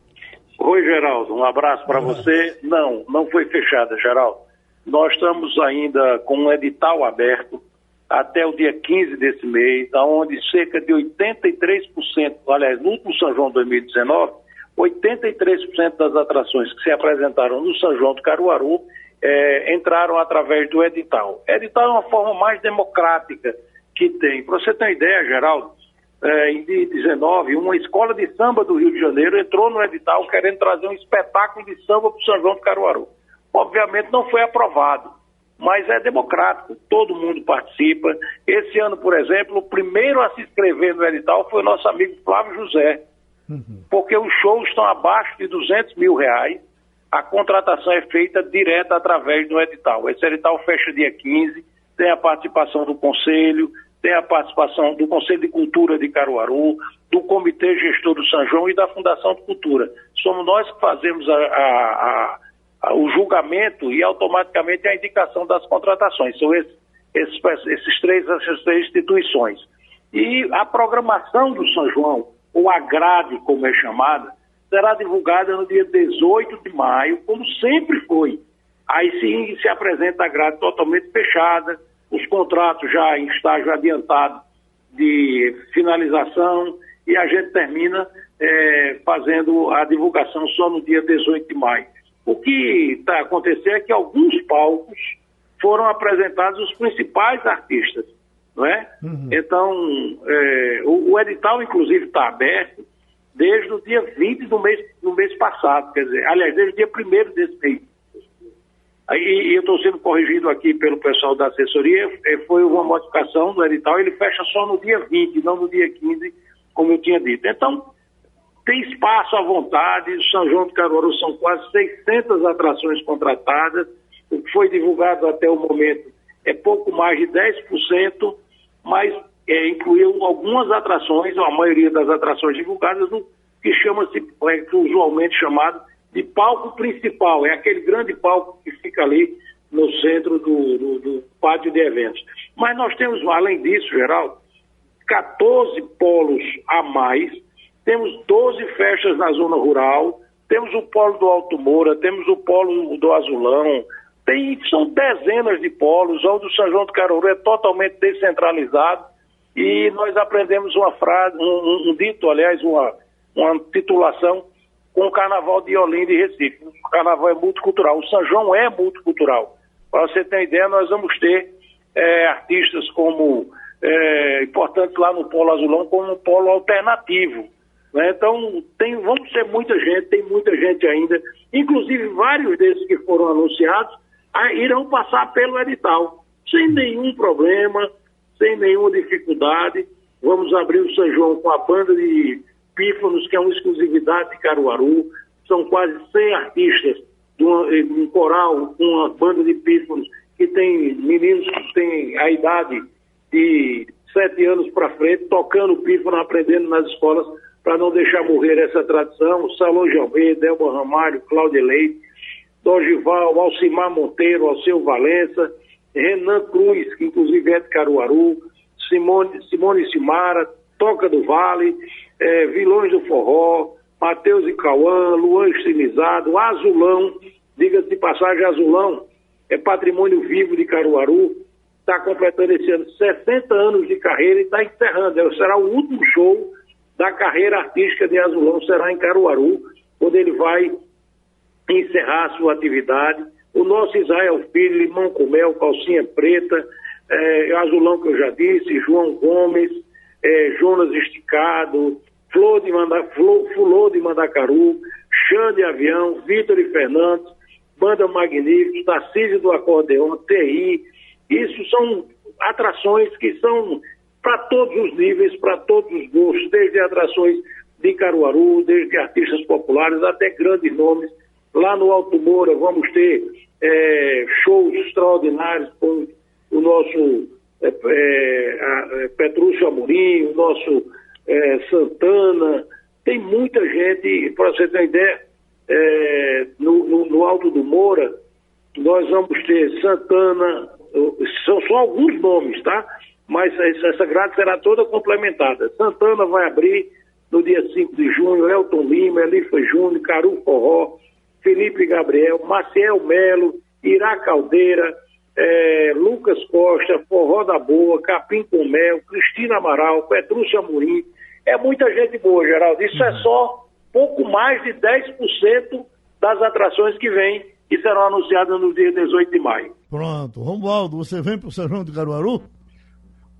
Oi, Geraldo, um abraço para você. Não, não foi fechada, Geraldo. Nós estamos ainda com um edital aberto até o dia 15 desse mês, onde cerca de 83%, aliás, no último São João 2019, 83% das atrações que se apresentaram no São João do Caruaru é, entraram através do edital. Edital é uma forma mais democrática que tem. Para você ter uma ideia, Geraldo, é, em 2019, uma escola de samba do Rio de Janeiro entrou no edital querendo trazer um espetáculo de samba para o São João do Caruaru. Obviamente não foi aprovado, mas é democrático, todo mundo participa. Esse ano, por exemplo, o primeiro a se inscrever no edital foi o nosso amigo Flávio José uhum. porque os shows estão abaixo de 200 mil reais, a contratação é feita direta através do edital. Esse edital fecha dia 15, tem a participação do Conselho, tem a participação do Conselho de Cultura de Caruaru, do Comitê Gestor do São João e da Fundação de Cultura. Somos nós que fazemos a, a, a, o julgamento e automaticamente a indicação das contratações. São esses, esses, esses três, essas três instituições. E a programação do São João, ou a grade, como é chamada, será divulgada no dia 18 de maio, como sempre foi. Aí sim se apresenta a grade totalmente fechada, os contratos já em estágio adiantado de finalização e a gente termina é, fazendo a divulgação só no dia 18 de maio. O que está acontecendo é que alguns palcos foram apresentados os principais artistas, não é? Uhum. Então, é, o, o, edital, inclusive, está aberto desde o dia 20 do mês, do mês passado, quer dizer, aliás, desde o dia 1 desse mês. E, eu estou sendo corrigido aqui pelo pessoal da assessoria, é, foi uma modificação do edital, ele fecha só no dia 20, não no dia 15, como eu tinha dito. Então, tem espaço à vontade, o São João de Caruaru são quase 600 atrações contratadas, o que foi divulgado até o momento é pouco mais de 10%, mas é, incluiu algumas atrações, a maioria das atrações divulgadas, no que chama-se, é, usualmente chamado de palco principal, é aquele grande palco que fica ali no centro do, do, do pátio de eventos. Mas nós temos, além disso, Geraldo, 14 polos a mais, temos 12 festas na zona rural, temos o polo do Alto Moura, temos o polo do Azulão, tem, são dezenas de polos, onde o São João do Caruaru é totalmente descentralizado e nós aprendemos uma frase, um, um, dito, aliás, uma, uma titulação com o Carnaval de Olinda e Recife. O Carnaval é multicultural, o São João é multicultural. Para você ter ideia, nós vamos ter é, artistas como é, importantes lá no Polo Azulão como um polo alternativo. Né? Então, tem, vamos ser muita gente, tem muita gente ainda. Inclusive, vários desses que foram anunciados a, irão passar pelo edital, sem nenhum problema, sem nenhuma dificuldade. Vamos abrir o São João com a banda de pífanos, que é uma exclusividade de Caruaru. São quase 100 artistas de, uma, de um coral, uma banda de pífanos que tem meninos que têm a idade de sete anos para frente, tocando pífano, aprendendo nas escolas, para não deixar morrer essa tradição. Salão Jambê, Delma Ramalho, Cláudia Leite, Dorival, Alcimar Monteiro, Alceu Valença, Renan Cruz, que inclusive é de Caruaru, Simone, Simone Simara, Toca do Vale, é, Vilões do Forró, Matheus e Cauã, Luan Estilizado, Azulão, diga-se de passagem, Azulão é patrimônio vivo de Caruaru, está completando esse ano 60 anos de carreira e está encerrando. É, será o último show da carreira artística de Azulão, será em Caruaru, onde ele vai encerrar a sua atividade. O nosso Israel Filho, Limão com Mel, Calcinha Preta, é, Azulão que eu já disse, João Gomes, é, Jonas Esticado, Flor de, Manda, Flor, Fulô de Mandacaru, Xande de Avião, Vitor e Fernandes, Banda Magnífica, Tarcísio do Acordeão, TI. Isso são atrações que são para todos os níveis, para todos os gostos, desde atrações de Caruaru, desde artistas populares até grandes nomes. Lá no Alto Moura vamos ter é, shows extraordinários com o nosso é, é, é, Petrúcio Amorim, o nosso é, Santana, tem muita gente, para você ter uma ideia, é, no, no, no, Alto do Moura, nós vamos ter Santana, são só alguns nomes, tá? Mas essa grade será toda complementada. Santana vai abrir no dia 5 de junho, Elton Lima, Elifa Júnior, Caru Forró, Felipe Gabriel, Maciel Melo, Irá Caldeira, é, Lucas Costa, Forró da Boa, Capim com Mel, Cristina Amaral, Petrúcia Amorim. É muita gente boa, Geraldo. Isso é uhum. é só pouco mais de 10% das atrações que vêm e serão anunciadas no dia 18 de maio. Pronto. Romualdo, você vem para o São João de Caruaru?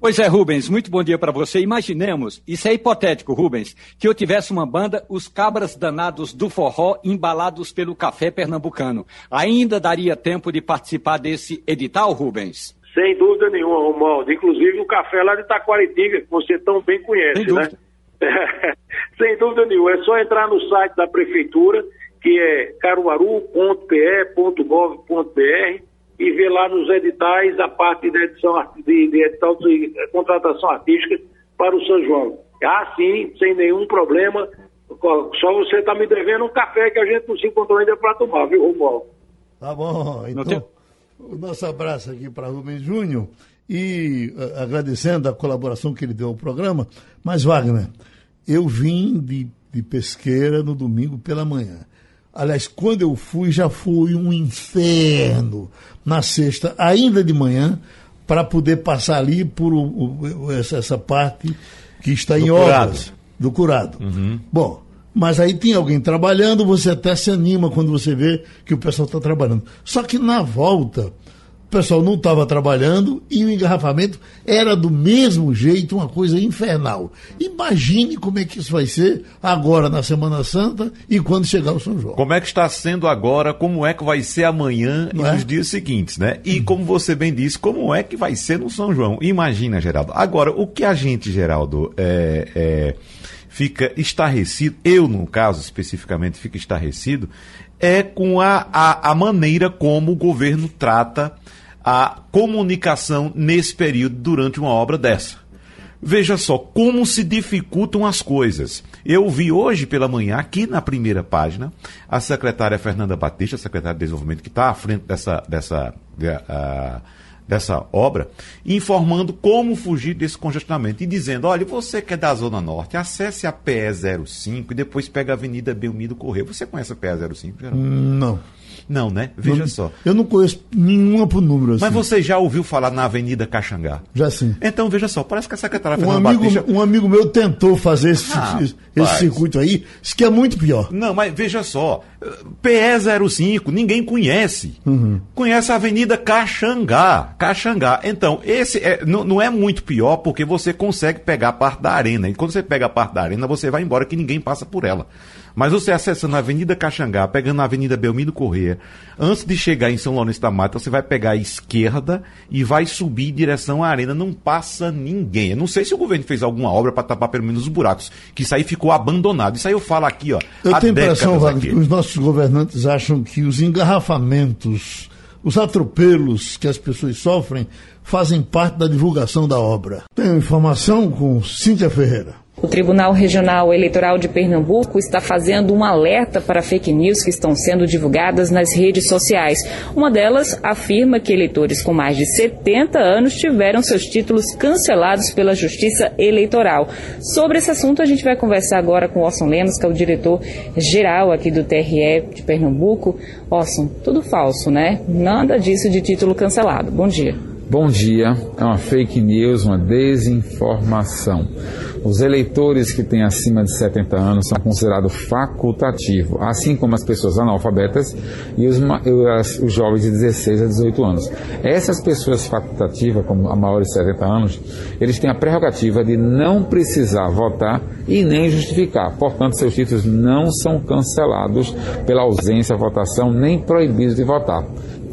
Pois é, Rubens, muito bom dia para você. Imaginemos, isso é hipotético, Rubens, que eu tivesse uma banda, os cabras danados do forró, embalados pelo café pernambucano. Ainda daria tempo de participar desse edital, Rubens? Sem dúvida nenhuma, Romualdo. Inclusive o café lá de Taquaritinga, que você tão bem conhece, né? Sem dúvida nenhuma, é só entrar no site da prefeitura, que é caruaru.pe.gov.br e ver lá nos editais a parte de edição de, de edital de contratação artística para o São João. Ah, sim, sem nenhum problema. Só você está me devendo um café que a gente não se encontrou ainda para tomar, viu, Romualdo? Tá bom. Então, o nosso abraço aqui para Rubens Júnior e uh, agradecendo a colaboração que ele deu ao programa. Mas, Wagner, eu vim de, de pesqueira no domingo pela manhã. Aliás, quando eu fui, já foi um inferno na sexta, ainda de manhã, para poder passar ali por o, o, essa, essa, parte que está do em curado. obras do curado. Uhum. Bom, mas aí tem alguém trabalhando, você até se anima quando você vê que o pessoal está trabalhando. Só que na volta, pessoal não estava trabalhando e o engarrafamento era do mesmo jeito, uma coisa infernal. Imagine como é que isso vai ser agora na Semana Santa e quando chegar o São João. Como é que está sendo agora, como é que vai ser amanhã não e é? nos dias seguintes, né? E como você bem disse, como é que vai ser no São João? Imagina, Geraldo. Agora, o que a gente, Geraldo, é, é, fica estarrecido, eu no caso especificamente fico estarrecido, é com a, a, a maneira como o governo trata a comunicação nesse período durante uma obra dessa. Veja só como se dificultam as coisas. Eu vi hoje pela manhã, aqui na primeira página, a secretária Fernanda Batista, secretária de Desenvolvimento, que está à frente dessa, dessa, de, uh, dessa obra, informando como fugir desse congestionamento e dizendo: olha, você que é da Zona Norte, acesse a PE 05 e depois pega a Avenida Belmiro Correio. Você conhece a PE 05, Geraldo? Não. Não, né? Veja não, só. Eu não conheço nenhuma por número assim. Mas você já ouviu falar na Avenida Caxangá? Já sim. Então, veja só, parece que a secretária um amigo, Batista... Um amigo meu tentou fazer esse, ah, esse circuito aí, disse que é muito pior. Não, mas veja só, PE05, ninguém conhece. Uhum. Conhece a Avenida Caxangá. Caxangá. Então, esse é, não, não é muito pior porque você consegue pegar a parte da arena. E quando você pega a parte da arena, você vai embora que ninguém passa por ela. Mas você acessando a Avenida Caxangá, pegando a Avenida Belmiro Corrêa, antes de chegar em São Lourenço da Mata, você vai pegar a esquerda e vai subir em direção à arena. Não passa ninguém. Eu não sei se o governo fez alguma obra para tapar pelo menos os buracos, que isso aí ficou abandonado. Isso aí eu falo aqui, ó. Eu tenho a impressão, Wagner, que os nossos governantes acham que os engarrafamentos, os atropelos que as pessoas sofrem, fazem parte da divulgação da obra. Tenho informação com Cíntia Ferreira. O Tribunal Regional Eleitoral de Pernambuco está fazendo um alerta para fake news que estão sendo divulgadas nas redes sociais. Uma delas afirma que eleitores com mais de 70 anos tiveram seus títulos cancelados pela Justiça Eleitoral. Sobre esse assunto, a gente vai conversar agora com Orson Lemos, que é o diretor-geral aqui do TRE de Pernambuco. Orson, tudo falso, né? Nada disso de título cancelado. Bom dia. Bom dia. É uma fake news, uma desinformação. Os eleitores que têm acima de 70 anos são considerados facultativos, assim como as pessoas analfabetas e os, os jovens de 16 a 18 anos. Essas pessoas facultativas, como a maior de 70 anos, eles têm a prerrogativa de não precisar votar e nem justificar. Portanto, seus títulos não são cancelados pela ausência de votação nem proibidos de votar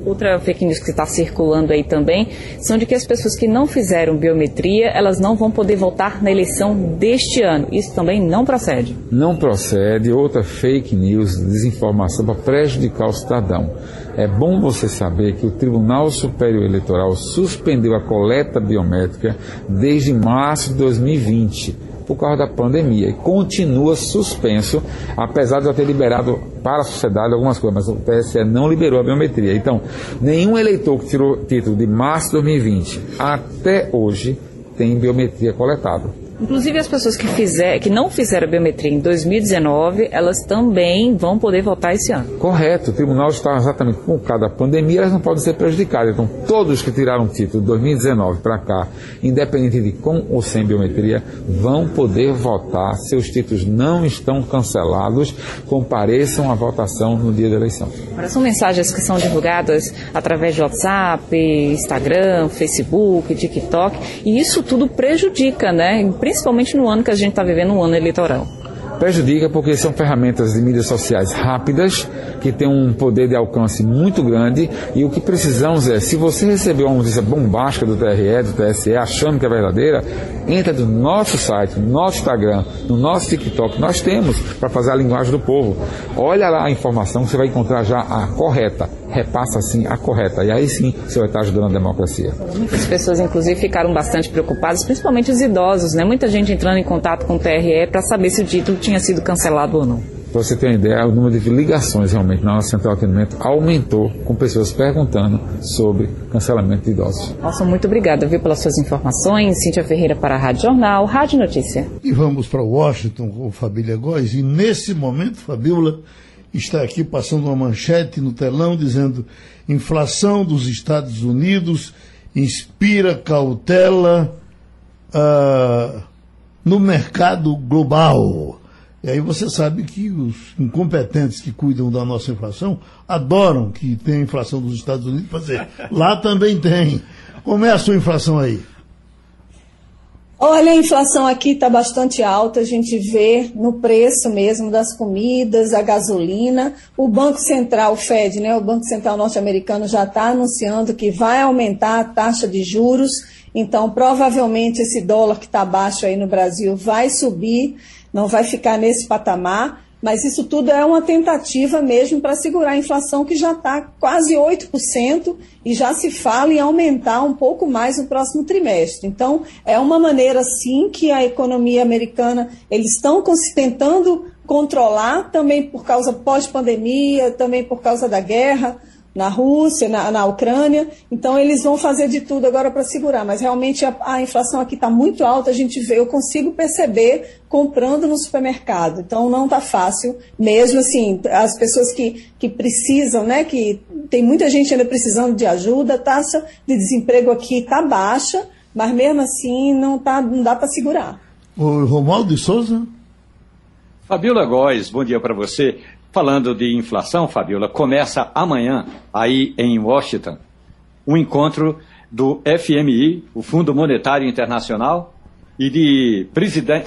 outra fake news que está circulando aí também, são de que as pessoas que não fizeram biometria, elas não vão poder votar na eleição deste ano. Isso também não procede. Não procede. Outra fake news, desinformação para prejudicar o cidadão. É bom você saber que o Tribunal Superior Eleitoral suspendeu a coleta biométrica desde março de 2020 por causa da pandemia e continua suspenso, apesar de já ter liberado para a sociedade algumas coisas, mas o TSE não liberou a biometria. Então, nenhum eleitor que tirou título de março de 2020 até hoje tem biometria coletada. Inclusive as pessoas que, fizer, que não fizeram a biometria em 2019, elas também vão poder votar esse ano. Correto. O tribunal está exatamente com cada pandemia, elas não podem ser prejudicadas. Então, todos que tiraram o título de 2019 para cá, independente de com ou sem biometria, vão poder votar. Seus títulos não estão cancelados. Compareçam à votação no dia da eleição. Agora, são mensagens que são divulgadas através de WhatsApp, Instagram, Facebook, TikTok, e isso tudo prejudica, né? Principalmente no ano que a gente está vivendo, um ano eleitoral. Prejudica porque são ferramentas de mídias sociais rápidas, que têm um poder de alcance muito grande, e o que precisamos é, se você recebeu uma notícia bombástica do TRE, do TSE, achando que é verdadeira, entra no nosso site, no nosso Instagram, no nosso TikTok, nós temos para fazer a linguagem do povo. Olha lá a informação, você vai encontrar já a correta. Repassa assim a correta. E aí sim você vai estar ajudando a democracia. Muitas pessoas, inclusive, ficaram bastante preocupadas, principalmente os idosos, né? Muita gente entrando em contato com o TRE para saber se o título tinha sido cancelado ou não. Para você ter uma ideia, o número de ligações realmente na nossa central de atendimento aumentou com pessoas perguntando sobre cancelamento de idosos. Nossa, muito obrigada, viu, pelas suas informações. Cíntia Ferreira para a Rádio Jornal, Rádio Notícia. E vamos para Washington com Família Góes. E nesse momento, Fabiola está aqui passando uma manchete no telão dizendo inflação dos Estados Unidos inspira cautela uh, no mercado global. E aí você sabe que os incompetentes que cuidam da nossa inflação adoram que tem inflação dos Estados Unidos dizer, lá também tem. Como é a sua inflação aí? Olha, a inflação aqui está bastante alta, a gente vê no preço mesmo das comidas, a gasolina. O Banco Central, o Fed, né, o Banco Central norte-americano já está anunciando que vai aumentar a taxa de juros. Então, provavelmente esse dólar que está baixo aí no Brasil vai subir, não vai ficar nesse patamar. Mas isso tudo é uma tentativa mesmo para segurar a inflação, que já está quase 8%, e já se fala em aumentar um pouco mais no próximo trimestre. Então, é uma maneira, sim, que a economia americana, eles estão tentando controlar, também por causa pós-pandemia, também por causa da guerra, na Rússia, na, na Ucrânia. Então, eles vão fazer de tudo agora para segurar. Mas realmente a, a inflação aqui está muito alta, a gente vê, eu consigo perceber comprando no supermercado. Então, não está fácil. Mesmo assim, as pessoas que, que precisam, né, que tem muita gente ainda precisando de ajuda, a taxa de desemprego aqui está baixa, mas mesmo assim não, tá, não dá para segurar. O Romualdo de Souza? Fabiola Góes, bom dia para você. Falando de inflação, Fabiola, começa amanhã, aí em Washington, um encontro do FMI, o Fundo Monetário Internacional, e de,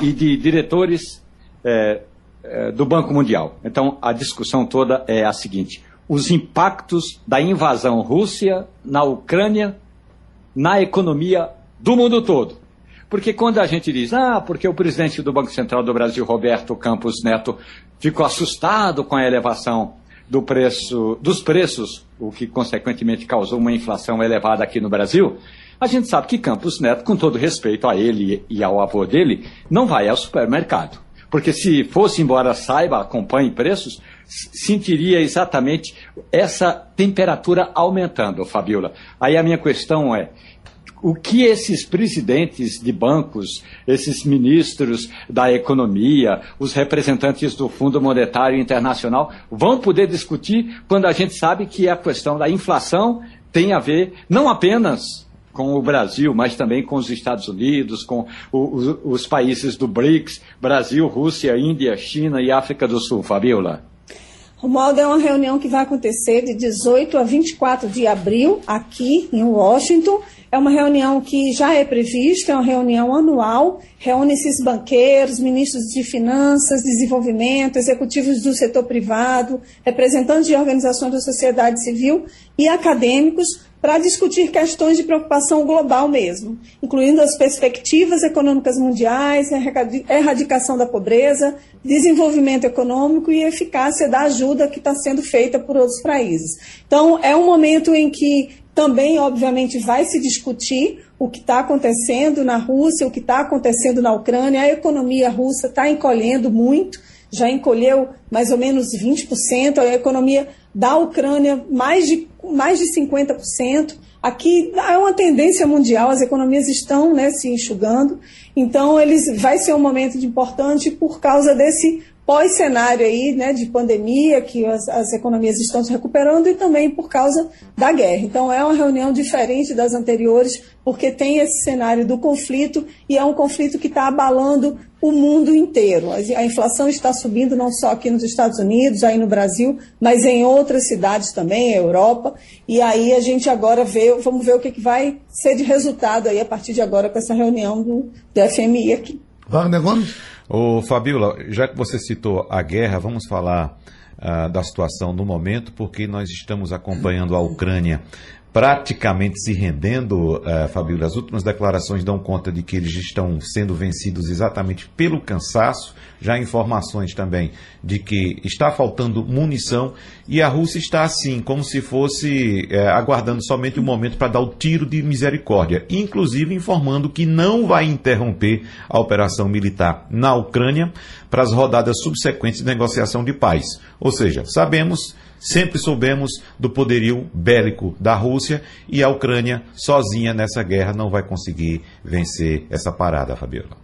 e de diretores é, é, do Banco Mundial. Então, a discussão toda é a seguinte: os impactos da invasão Rússia na Ucrânia na economia do mundo todo. Porque quando a gente diz, ah, porque o presidente do Banco Central do Brasil, Roberto Campos Neto, ficou assustado com a elevação do preço, dos preços, o que consequentemente causou uma inflação elevada aqui no Brasil, a gente sabe que Campos Neto, com todo respeito a ele e ao avô dele, não vai ao supermercado. Porque se fosse embora, saiba, acompanhe preços, sentiria exatamente essa temperatura aumentando, Fabiola. Aí a minha questão é, o que esses presidentes de bancos, esses ministros da economia, os representantes do Fundo Monetário Internacional vão poder discutir quando a gente sabe que a questão da inflação tem a ver não apenas com o Brasil, mas também com os Estados Unidos, com os, os países do BRICS, Brasil, Rússia, Índia, China e África do Sul. Fabiola. Romualdo, é uma reunião que vai acontecer de 18 a 24 de abril, aqui em Washington. É uma reunião que já é prevista, é uma reunião anual, reúne esses banqueiros, ministros de finanças, desenvolvimento, executivos do setor privado, representantes de organizações da sociedade civil e acadêmicos para discutir questões de preocupação global mesmo, incluindo as perspectivas econômicas mundiais, erradicação da pobreza, desenvolvimento econômico e eficácia da ajuda que está sendo feita por outros países. Então, é um momento em que também, obviamente, vai se discutir o que está acontecendo na Rússia, o que está acontecendo na Ucrânia. A economia russa está encolhendo muito, já encolheu mais ou menos 20%, a economia da Ucrânia mais de, mais de 50%. Aqui é uma tendência mundial, as economias estão né, se enxugando, então eles vai ser um momento importante por causa desse pós-cenário aí, né, de pandemia, que as, as, economias estão se recuperando e também por causa da guerra. Então é uma reunião diferente das anteriores, porque tem esse cenário do conflito e é um conflito que está abalando o mundo inteiro. A inflação está subindo não só aqui nos Estados Unidos, aí no Brasil, mas em outras cidades também, Europa. E aí a gente agora vê, vamos ver o que, que vai ser de resultado aí a partir de agora com essa reunião do, do FMI aqui. Wagner Gomes? Ô, Fabiola, já que você citou a guerra, vamos falar uh, da situação no momento, porque nós estamos acompanhando a Ucrânia praticamente se rendendo, uh, Fabíola. As últimas declarações dão conta de que eles estão sendo vencidos exatamente pelo cansaço. Já informações também de que está faltando munição e a Rússia está assim, como se fosse uh, aguardando somente o um momento para dar o tiro de misericórdia, inclusive informando que não vai interromper a operação militar na Ucrânia para as rodadas subsequentes de negociação de paz. Ou seja, sabemos Sempre soubemos do poderio bélico da Rússia e a Ucrânia, sozinha nessa guerra, não vai conseguir vencer essa parada, Fabiola.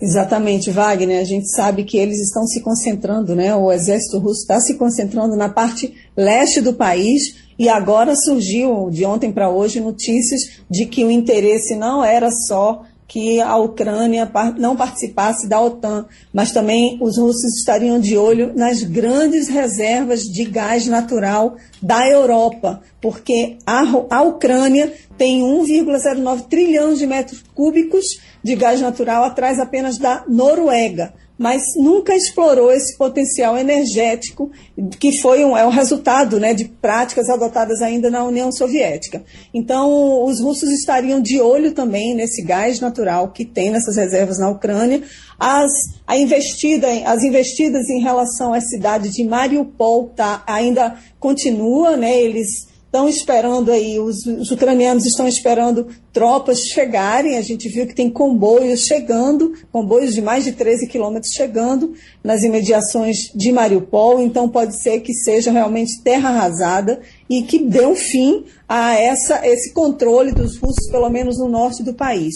Exatamente, Wagner. A gente sabe que eles estão se concentrando, né? O exército russo está se concentrando na parte leste do país e agora surgiu, de ontem para hoje, notícias de que o interesse não era só que a Ucrânia não participasse da OTAN, mas também os russos estariam de olho nas grandes reservas de gás natural da Europa, porque a, a Ucrânia tem 1,09 trilhões de metros cúbicos de gás natural atrás apenas da Noruega mas nunca explorou esse potencial energético que foi um, é o resultado né, de práticas adotadas ainda na União Soviética. Então, os russos estariam de olho também nesse gás natural que tem nessas reservas na Ucrânia. As, a investida, as investidas em relação à cidade de Mariupol tá, ainda continua, né, eles estão esperando aí, os, os, ucranianos estão esperando tropas chegarem. A gente viu que tem comboios chegando, comboios de mais de 13 quilômetros chegando nas imediações de Mariupol. Então pode ser que seja realmente terra arrasada e que dê um fim a essa, esse controle dos russos, pelo menos no norte do país.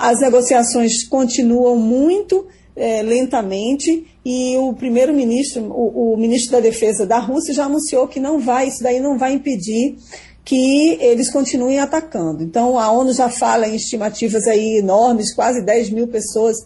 As negociações continuam muito é, lentamente e o primeiro-ministro, o, o, ministro da Defesa da Rússia já anunciou que não vai, isso daí não vai impedir que eles continuem atacando. Então a ONU já fala em estimativas aí enormes, quase 10 mil pessoas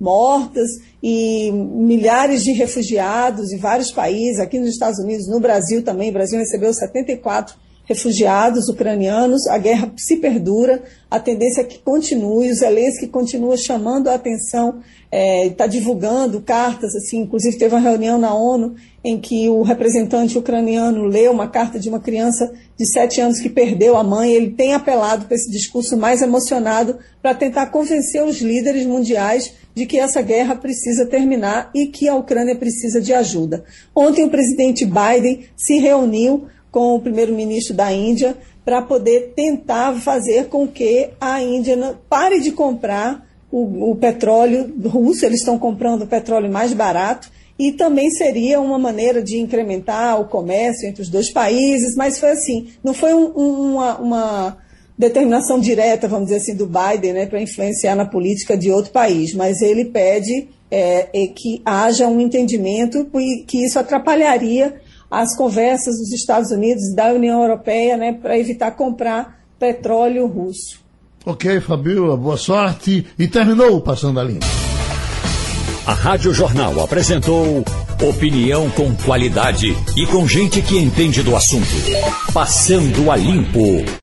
mortas e milhares de refugiados em vários países, aqui nos Estados Unidos, no Brasil também, o Brasil recebeu 74 refugiados ucranianos, a guerra se perdura, a tendência é que continue, o Zelensky continua chamando a atenção, está é, divulgando cartas, assim, inclusive teve uma reunião na ONU em que o representante ucraniano leu uma carta de uma criança de sete anos que perdeu a mãe, ele tem apelado para esse discurso mais emocionado para tentar convencer os líderes mundiais de que essa guerra precisa terminar e que a Ucrânia precisa de ajuda. Ontem o presidente Biden se reuniu com o primeiro-ministro da Índia para poder tentar fazer com que a Índia pare de comprar o, o petróleo russo, eles estão comprando o petróleo mais barato, e também seria uma maneira de incrementar o comércio entre os dois países, mas foi assim, não foi um, uma, uma, determinação direta, vamos dizer assim, do Biden né, para influenciar na política de outro país, mas ele pede é, é que haja um entendimento e que isso atrapalharia as conversas dos Estados Unidos e da União Europeia né, para evitar comprar petróleo russo. Ok, Fabiola, boa sorte. E terminou o Passando a Limpo. A Rádio Jornal apresentou opinião com qualidade e com gente que entende do assunto. Passando a Limpo.